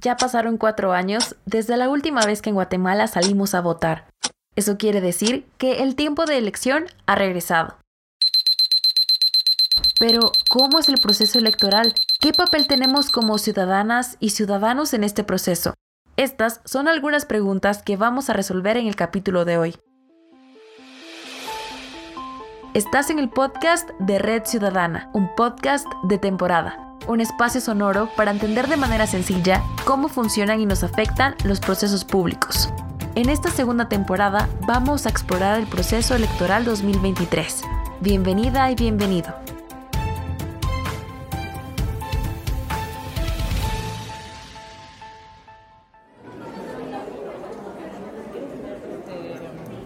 Ya pasaron cuatro años desde la última vez que en Guatemala salimos a votar. Eso quiere decir que el tiempo de elección ha regresado. Pero, ¿cómo es el proceso electoral? ¿Qué papel tenemos como ciudadanas y ciudadanos en este proceso? Estas son algunas preguntas que vamos a resolver en el capítulo de hoy. Estás en el podcast de Red Ciudadana, un podcast de temporada, un espacio sonoro para entender de manera sencilla cómo funcionan y nos afectan los procesos públicos. En esta segunda temporada vamos a explorar el proceso electoral 2023. Bienvenida y bienvenido.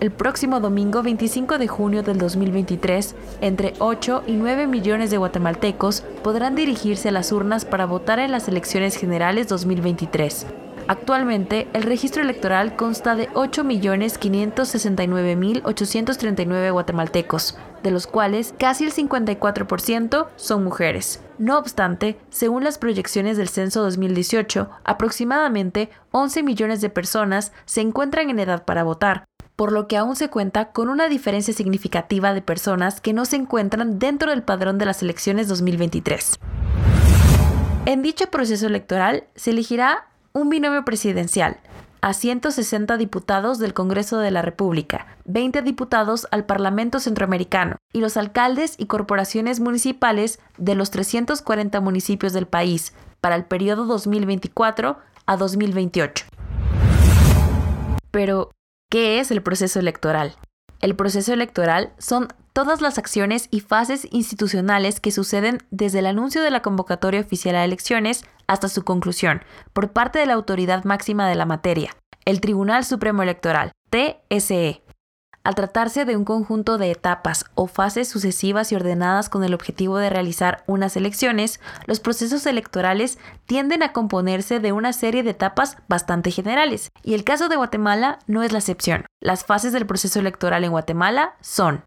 El próximo domingo 25 de junio del 2023, entre 8 y 9 millones de guatemaltecos podrán dirigirse a las urnas para votar en las elecciones generales 2023. Actualmente, el registro electoral consta de 8.569.839 guatemaltecos, de los cuales casi el 54% son mujeres. No obstante, según las proyecciones del censo 2018, aproximadamente 11 millones de personas se encuentran en edad para votar, por lo que aún se cuenta con una diferencia significativa de personas que no se encuentran dentro del padrón de las elecciones 2023. En dicho proceso electoral se elegirá un binomio presidencial, a 160 diputados del Congreso de la República, 20 diputados al Parlamento Centroamericano y los alcaldes y corporaciones municipales de los 340 municipios del país para el periodo 2024 a 2028. Pero, ¿Qué es el proceso electoral? El proceso electoral son todas las acciones y fases institucionales que suceden desde el anuncio de la convocatoria oficial a elecciones hasta su conclusión, por parte de la autoridad máxima de la materia, el Tribunal Supremo Electoral, TSE. Al tratarse de un conjunto de etapas o fases sucesivas y ordenadas con el objetivo de realizar unas elecciones, los procesos electorales tienden a componerse de una serie de etapas bastante generales, y el caso de Guatemala no es la excepción. Las fases del proceso electoral en Guatemala son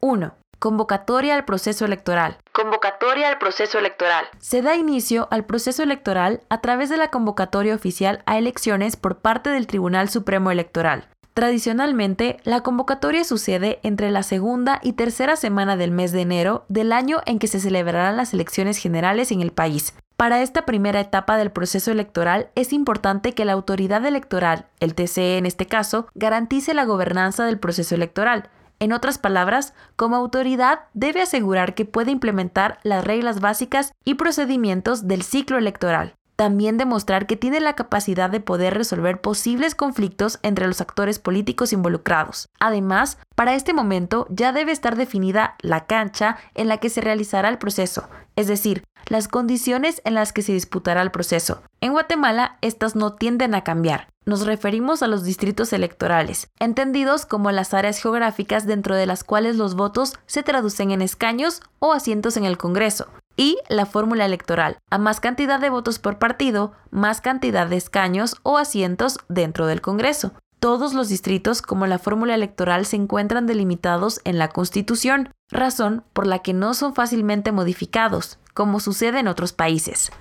1. Convocatoria al proceso electoral. Convocatoria al proceso electoral. Se da inicio al proceso electoral a través de la convocatoria oficial a elecciones por parte del Tribunal Supremo Electoral. Tradicionalmente, la convocatoria sucede entre la segunda y tercera semana del mes de enero del año en que se celebrarán las elecciones generales en el país. Para esta primera etapa del proceso electoral es importante que la autoridad electoral, el TCE en este caso, garantice la gobernanza del proceso electoral. En otras palabras, como autoridad debe asegurar que puede implementar las reglas básicas y procedimientos del ciclo electoral también demostrar que tiene la capacidad de poder resolver posibles conflictos entre los actores políticos involucrados. Además, para este momento ya debe estar definida la cancha en la que se realizará el proceso, es decir, las condiciones en las que se disputará el proceso. En Guatemala, estas no tienden a cambiar. Nos referimos a los distritos electorales, entendidos como las áreas geográficas dentro de las cuales los votos se traducen en escaños o asientos en el Congreso, y la fórmula electoral. A más cantidad de votos por partido, más cantidad de escaños o asientos dentro del Congreso. Todos los distritos como la fórmula electoral se encuentran delimitados en la Constitución, razón por la que no son fácilmente modificados, como sucede en otros países.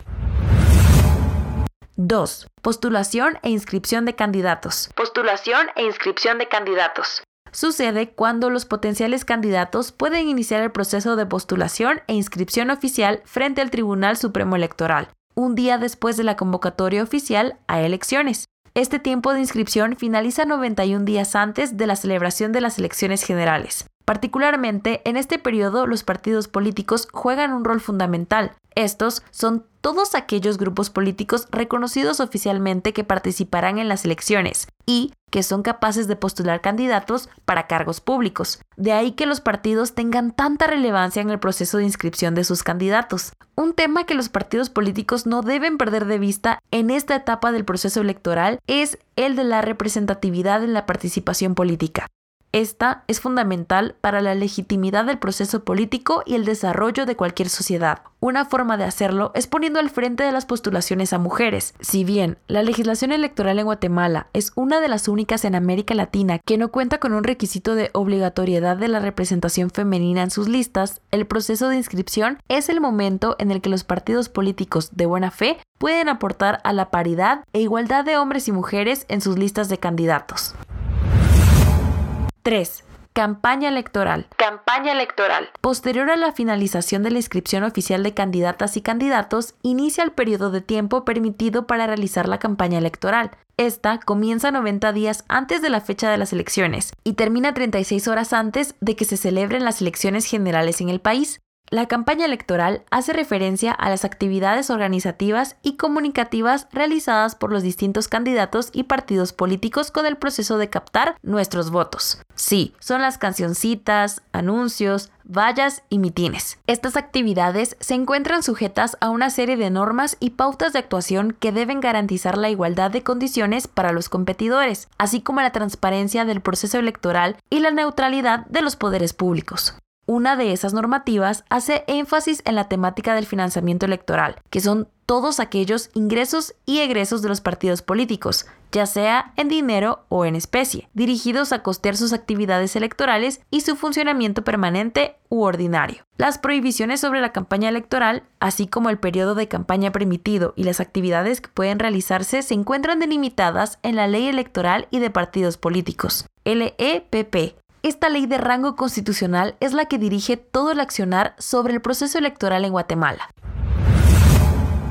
2. Postulación e inscripción de candidatos. Postulación e inscripción de candidatos sucede cuando los potenciales candidatos pueden iniciar el proceso de postulación e inscripción oficial frente al Tribunal Supremo Electoral, un día después de la convocatoria oficial a elecciones. Este tiempo de inscripción finaliza 91 días antes de la celebración de las elecciones generales. Particularmente, en este periodo los partidos políticos juegan un rol fundamental. Estos son todos aquellos grupos políticos reconocidos oficialmente que participarán en las elecciones y que son capaces de postular candidatos para cargos públicos. De ahí que los partidos tengan tanta relevancia en el proceso de inscripción de sus candidatos. Un tema que los partidos políticos no deben perder de vista en esta etapa del proceso electoral es el de la representatividad en la participación política. Esta es fundamental para la legitimidad del proceso político y el desarrollo de cualquier sociedad. Una forma de hacerlo es poniendo al frente de las postulaciones a mujeres. Si bien la legislación electoral en Guatemala es una de las únicas en América Latina que no cuenta con un requisito de obligatoriedad de la representación femenina en sus listas, el proceso de inscripción es el momento en el que los partidos políticos de buena fe pueden aportar a la paridad e igualdad de hombres y mujeres en sus listas de candidatos. 3. Campaña electoral. Campaña electoral. Posterior a la finalización de la inscripción oficial de candidatas y candidatos, inicia el periodo de tiempo permitido para realizar la campaña electoral. Esta comienza 90 días antes de la fecha de las elecciones y termina 36 horas antes de que se celebren las elecciones generales en el país. La campaña electoral hace referencia a las actividades organizativas y comunicativas realizadas por los distintos candidatos y partidos políticos con el proceso de captar nuestros votos. Sí, son las cancioncitas, anuncios, vallas y mitines. Estas actividades se encuentran sujetas a una serie de normas y pautas de actuación que deben garantizar la igualdad de condiciones para los competidores, así como la transparencia del proceso electoral y la neutralidad de los poderes públicos. Una de esas normativas hace énfasis en la temática del financiamiento electoral, que son todos aquellos ingresos y egresos de los partidos políticos, ya sea en dinero o en especie, dirigidos a costear sus actividades electorales y su funcionamiento permanente u ordinario. Las prohibiciones sobre la campaña electoral, así como el periodo de campaña permitido y las actividades que pueden realizarse, se encuentran delimitadas en la Ley Electoral y de Partidos Políticos, LEPP, esta ley de rango constitucional es la que dirige todo el accionar sobre el proceso electoral en Guatemala.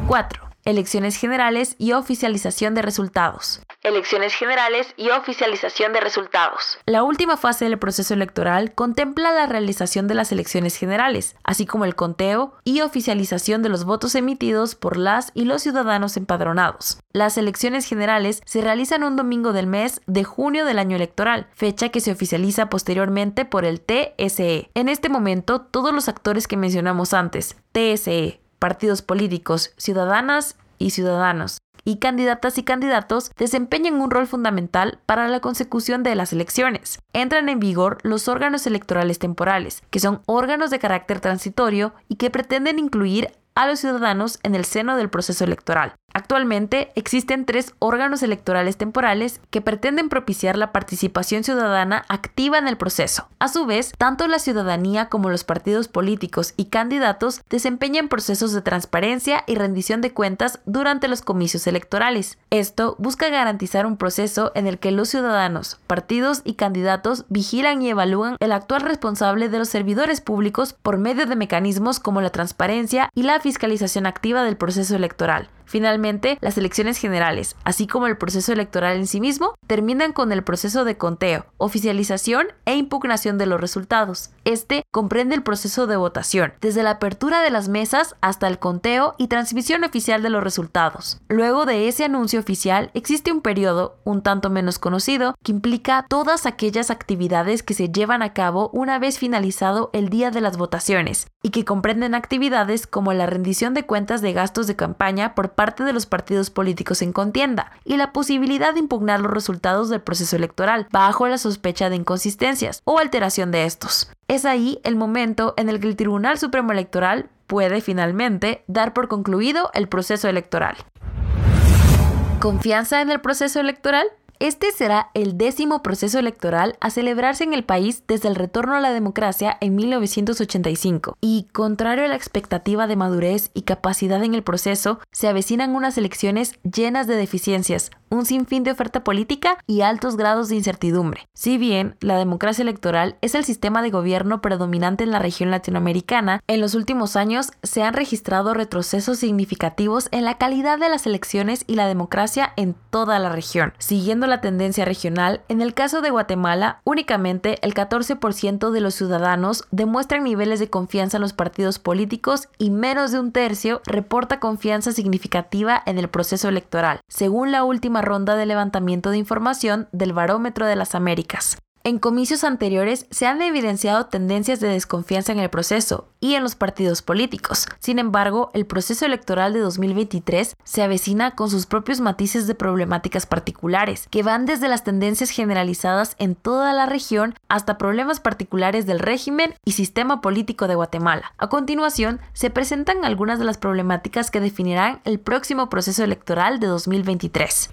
4 elecciones generales y oficialización de resultados. Elecciones generales y oficialización de resultados. La última fase del proceso electoral contempla la realización de las elecciones generales, así como el conteo y oficialización de los votos emitidos por las y los ciudadanos empadronados. Las elecciones generales se realizan un domingo del mes de junio del año electoral, fecha que se oficializa posteriormente por el TSE. En este momento, todos los actores que mencionamos antes, TSE, partidos políticos, ciudadanas y ciudadanos, y candidatas y candidatos desempeñan un rol fundamental para la consecución de las elecciones. Entran en vigor los órganos electorales temporales, que son órganos de carácter transitorio y que pretenden incluir a los ciudadanos en el seno del proceso electoral. Actualmente existen tres órganos electorales temporales que pretenden propiciar la participación ciudadana activa en el proceso. A su vez, tanto la ciudadanía como los partidos políticos y candidatos desempeñan procesos de transparencia y rendición de cuentas durante los comicios electorales. Esto busca garantizar un proceso en el que los ciudadanos, partidos y candidatos vigilan y evalúan el actual responsable de los servidores públicos por medio de mecanismos como la transparencia y la fiscalización activa del proceso electoral. Finalmente, las elecciones generales, así como el proceso electoral en sí mismo, terminan con el proceso de conteo, oficialización e impugnación de los resultados. Este comprende el proceso de votación, desde la apertura de las mesas hasta el conteo y transmisión oficial de los resultados. Luego de ese anuncio oficial, existe un periodo, un tanto menos conocido, que implica todas aquellas actividades que se llevan a cabo una vez finalizado el día de las votaciones, y que comprenden actividades como la rendición de cuentas de gastos de campaña por parte de los partidos políticos en contienda y la posibilidad de impugnar los resultados del proceso electoral bajo la sospecha de inconsistencias o alteración de estos. Es ahí el momento en el que el Tribunal Supremo Electoral puede finalmente dar por concluido el proceso electoral. ¿Confianza en el proceso electoral? Este será el décimo proceso electoral a celebrarse en el país desde el retorno a la democracia en 1985. Y, contrario a la expectativa de madurez y capacidad en el proceso, se avecinan unas elecciones llenas de deficiencias, un sinfín de oferta política y altos grados de incertidumbre. Si bien la democracia electoral es el sistema de gobierno predominante en la región latinoamericana, en los últimos años se han registrado retrocesos significativos en la calidad de las elecciones y la democracia en toda la región. Siguiendo la tendencia regional, en el caso de Guatemala, únicamente el 14% de los ciudadanos demuestran niveles de confianza en los partidos políticos y menos de un tercio reporta confianza significativa en el proceso electoral, según la última ronda de levantamiento de información del Barómetro de las Américas. En comicios anteriores se han evidenciado tendencias de desconfianza en el proceso y en los partidos políticos. Sin embargo, el proceso electoral de 2023 se avecina con sus propios matices de problemáticas particulares, que van desde las tendencias generalizadas en toda la región hasta problemas particulares del régimen y sistema político de Guatemala. A continuación, se presentan algunas de las problemáticas que definirán el próximo proceso electoral de 2023.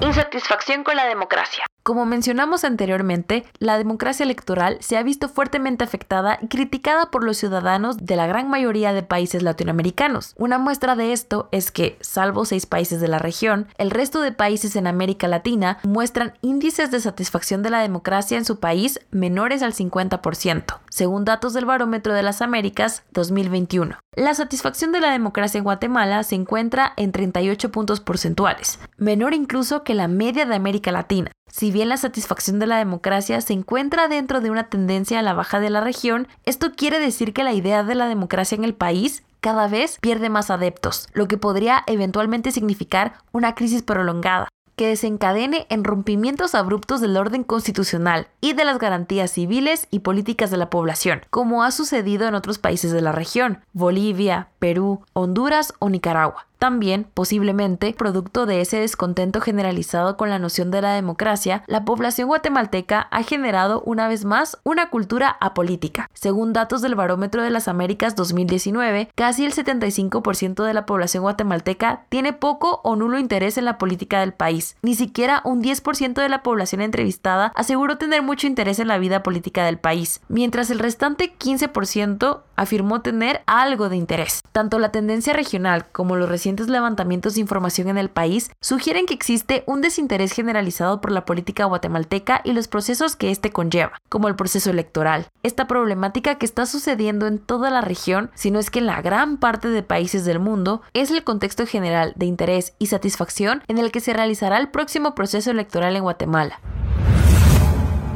Insatisfacción con la democracia. Como mencionamos anteriormente, la democracia electoral se ha visto fuertemente afectada y criticada por los ciudadanos de la gran mayoría de países latinoamericanos. Una muestra de esto es que, salvo seis países de la región, el resto de países en América Latina muestran índices de satisfacción de la democracia en su país menores al 50%, según datos del Barómetro de las Américas 2021. La satisfacción de la democracia en Guatemala se encuentra en 38 puntos porcentuales, menor incluso que la media de América Latina. Si bien la satisfacción de la democracia se encuentra dentro de una tendencia a la baja de la región, esto quiere decir que la idea de la democracia en el país cada vez pierde más adeptos, lo que podría eventualmente significar una crisis prolongada que desencadene en rompimientos abruptos del orden constitucional y de las garantías civiles y políticas de la población, como ha sucedido en otros países de la región, Bolivia, Perú, Honduras o Nicaragua. También, posiblemente, producto de ese descontento generalizado con la noción de la democracia, la población guatemalteca ha generado una vez más una cultura apolítica. Según datos del Barómetro de las Américas 2019, casi el 75% de la población guatemalteca tiene poco o nulo interés en la política del país. Ni siquiera un 10% de la población entrevistada aseguró tener mucho interés en la vida política del país, mientras el restante 15% afirmó tener algo de interés. Tanto la tendencia regional como los recientes levantamientos de información en el país sugieren que existe un desinterés generalizado por la política guatemalteca y los procesos que éste conlleva, como el proceso electoral. Esta problemática que está sucediendo en toda la región, si no es que en la gran parte de países del mundo, es el contexto general de interés y satisfacción en el que se realizará el próximo proceso electoral en Guatemala.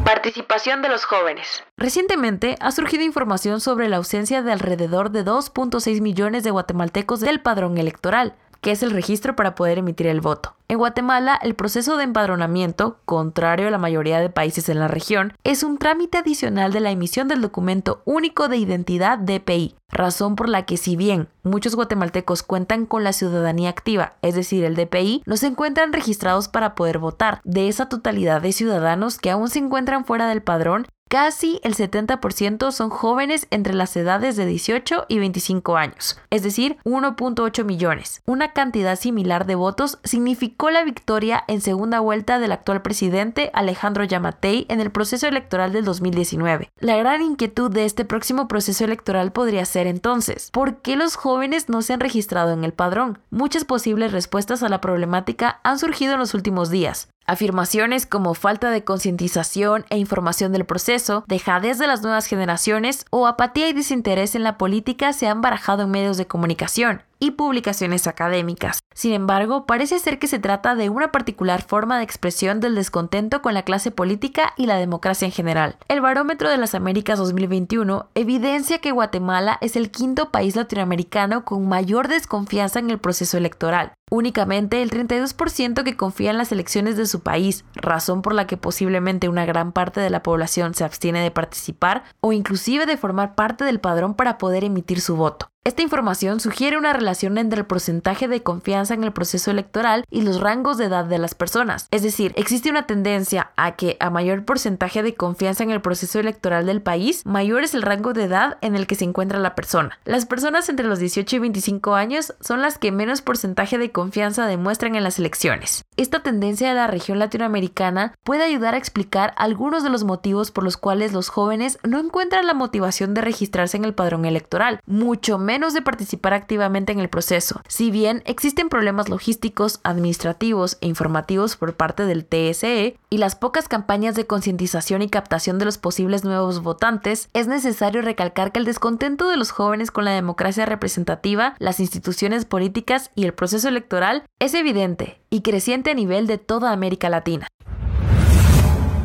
Participación de los jóvenes. Recientemente ha surgido información sobre la ausencia de alrededor de 2.6 millones de guatemaltecos del padrón electoral, que es el registro para poder emitir el voto. En Guatemala, el proceso de empadronamiento, contrario a la mayoría de países en la región, es un trámite adicional de la emisión del documento único de identidad DPI, razón por la que si bien muchos guatemaltecos cuentan con la ciudadanía activa, es decir, el DPI, no se encuentran registrados para poder votar. De esa totalidad de ciudadanos que aún se encuentran fuera del padrón, Casi el 70% son jóvenes entre las edades de 18 y 25 años, es decir, 1.8 millones. Una cantidad similar de votos significó la victoria en segunda vuelta del actual presidente Alejandro Yamatei en el proceso electoral del 2019. La gran inquietud de este próximo proceso electoral podría ser entonces, ¿por qué los jóvenes no se han registrado en el padrón? Muchas posibles respuestas a la problemática han surgido en los últimos días. Afirmaciones como falta de concientización e información del proceso, dejadez de las nuevas generaciones o apatía y desinterés en la política se han barajado en medios de comunicación y publicaciones académicas. Sin embargo, parece ser que se trata de una particular forma de expresión del descontento con la clase política y la democracia en general. El Barómetro de las Américas 2021 evidencia que Guatemala es el quinto país latinoamericano con mayor desconfianza en el proceso electoral. Únicamente el 32% que confía en las elecciones de su país, razón por la que posiblemente una gran parte de la población se abstiene de participar o inclusive de formar parte del padrón para poder emitir su voto. Esta información sugiere una relación entre el porcentaje de confianza en el proceso electoral y los rangos de edad de las personas. Es decir, existe una tendencia a que a mayor porcentaje de confianza en el proceso electoral del país, mayor es el rango de edad en el que se encuentra la persona. Las personas entre los 18 y 25 años son las que menos porcentaje de confianza demuestran en las elecciones. Esta tendencia de la región latinoamericana puede ayudar a explicar algunos de los motivos por los cuales los jóvenes no encuentran la motivación de registrarse en el padrón electoral, mucho de participar activamente en el proceso. Si bien existen problemas logísticos, administrativos e informativos por parte del TSE y las pocas campañas de concientización y captación de los posibles nuevos votantes, es necesario recalcar que el descontento de los jóvenes con la democracia representativa, las instituciones políticas y el proceso electoral es evidente y creciente a nivel de toda América Latina.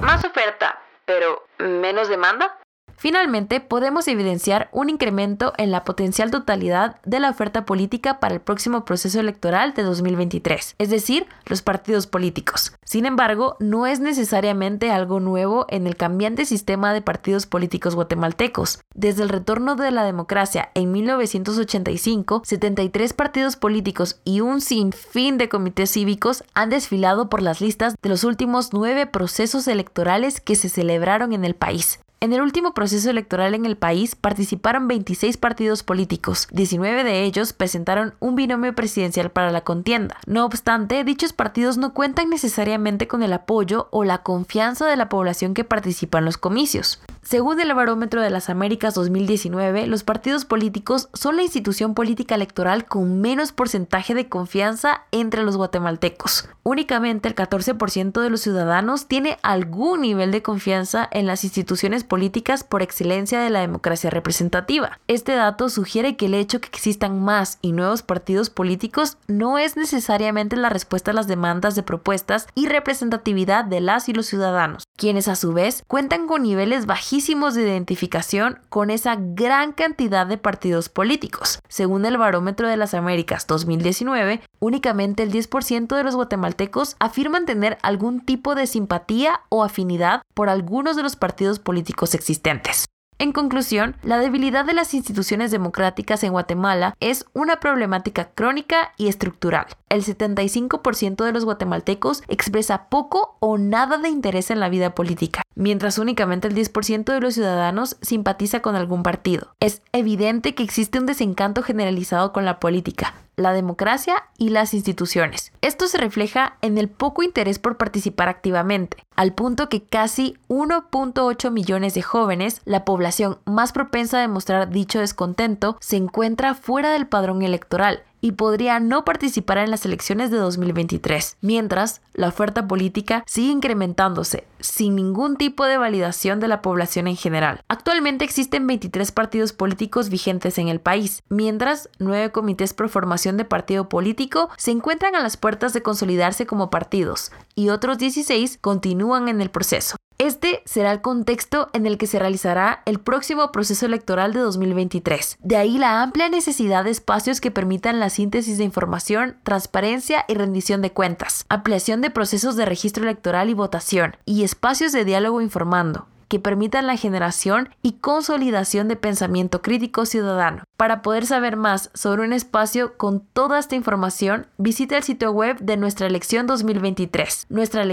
Más oferta, pero menos demanda. Finalmente, podemos evidenciar un incremento en la potencial totalidad de la oferta política para el próximo proceso electoral de 2023, es decir, los partidos políticos. Sin embargo, no es necesariamente algo nuevo en el cambiante sistema de partidos políticos guatemaltecos. Desde el retorno de la democracia en 1985, 73 partidos políticos y un sinfín de comités cívicos han desfilado por las listas de los últimos nueve procesos electorales que se celebraron en el país. En el último proceso electoral en el país participaron 26 partidos políticos, 19 de ellos presentaron un binomio presidencial para la contienda. No obstante, dichos partidos no cuentan necesariamente con el apoyo o la confianza de la población que participa en los comicios. Según el Barómetro de las Américas 2019, los partidos políticos son la institución política electoral con menos porcentaje de confianza entre los guatemaltecos. Únicamente el 14% de los ciudadanos tiene algún nivel de confianza en las instituciones políticas por excelencia de la democracia representativa. Este dato sugiere que el hecho que existan más y nuevos partidos políticos no es necesariamente la respuesta a las demandas de propuestas y representatividad de las y los ciudadanos, quienes a su vez cuentan con niveles bajísimos de identificación con esa gran cantidad de partidos políticos. Según el Barómetro de las Américas 2019, únicamente el 10% de los guatemaltecos afirman tener algún tipo de simpatía o afinidad por algunos de los partidos políticos existentes. En conclusión, la debilidad de las instituciones democráticas en Guatemala es una problemática crónica y estructural. El 75% de los guatemaltecos expresa poco o nada de interés en la vida política, mientras únicamente el 10% de los ciudadanos simpatiza con algún partido. Es evidente que existe un desencanto generalizado con la política, la democracia y las instituciones. Esto se refleja en el poco interés por participar activamente, al punto que casi 1.8 millones de jóvenes, la población más propensa a demostrar dicho descontento, se encuentra fuera del padrón electoral y podría no participar en las elecciones de 2023, mientras la oferta política sigue incrementándose sin ningún tipo de validación de la población en general. Actualmente existen 23 partidos políticos vigentes en el país, mientras nueve comités pro formación de partido político se encuentran a las puertas de consolidarse como partidos y otros 16 continúan en el proceso. Este será el contexto en el que se realizará el próximo proceso electoral de 2023. De ahí la amplia necesidad de espacios que permitan la síntesis de información, transparencia y rendición de cuentas, ampliación de procesos de registro electoral y votación, y espacios de diálogo informando que permitan la generación y consolidación de pensamiento crítico ciudadano. Para poder saber más sobre un espacio con toda esta información, visita el sitio web de nuestra elección 2023, nuestra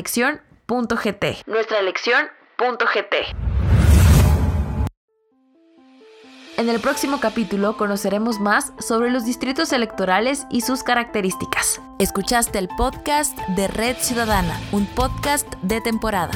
En el próximo capítulo conoceremos más sobre los distritos electorales y sus características. Escuchaste el podcast de Red Ciudadana, un podcast de temporada.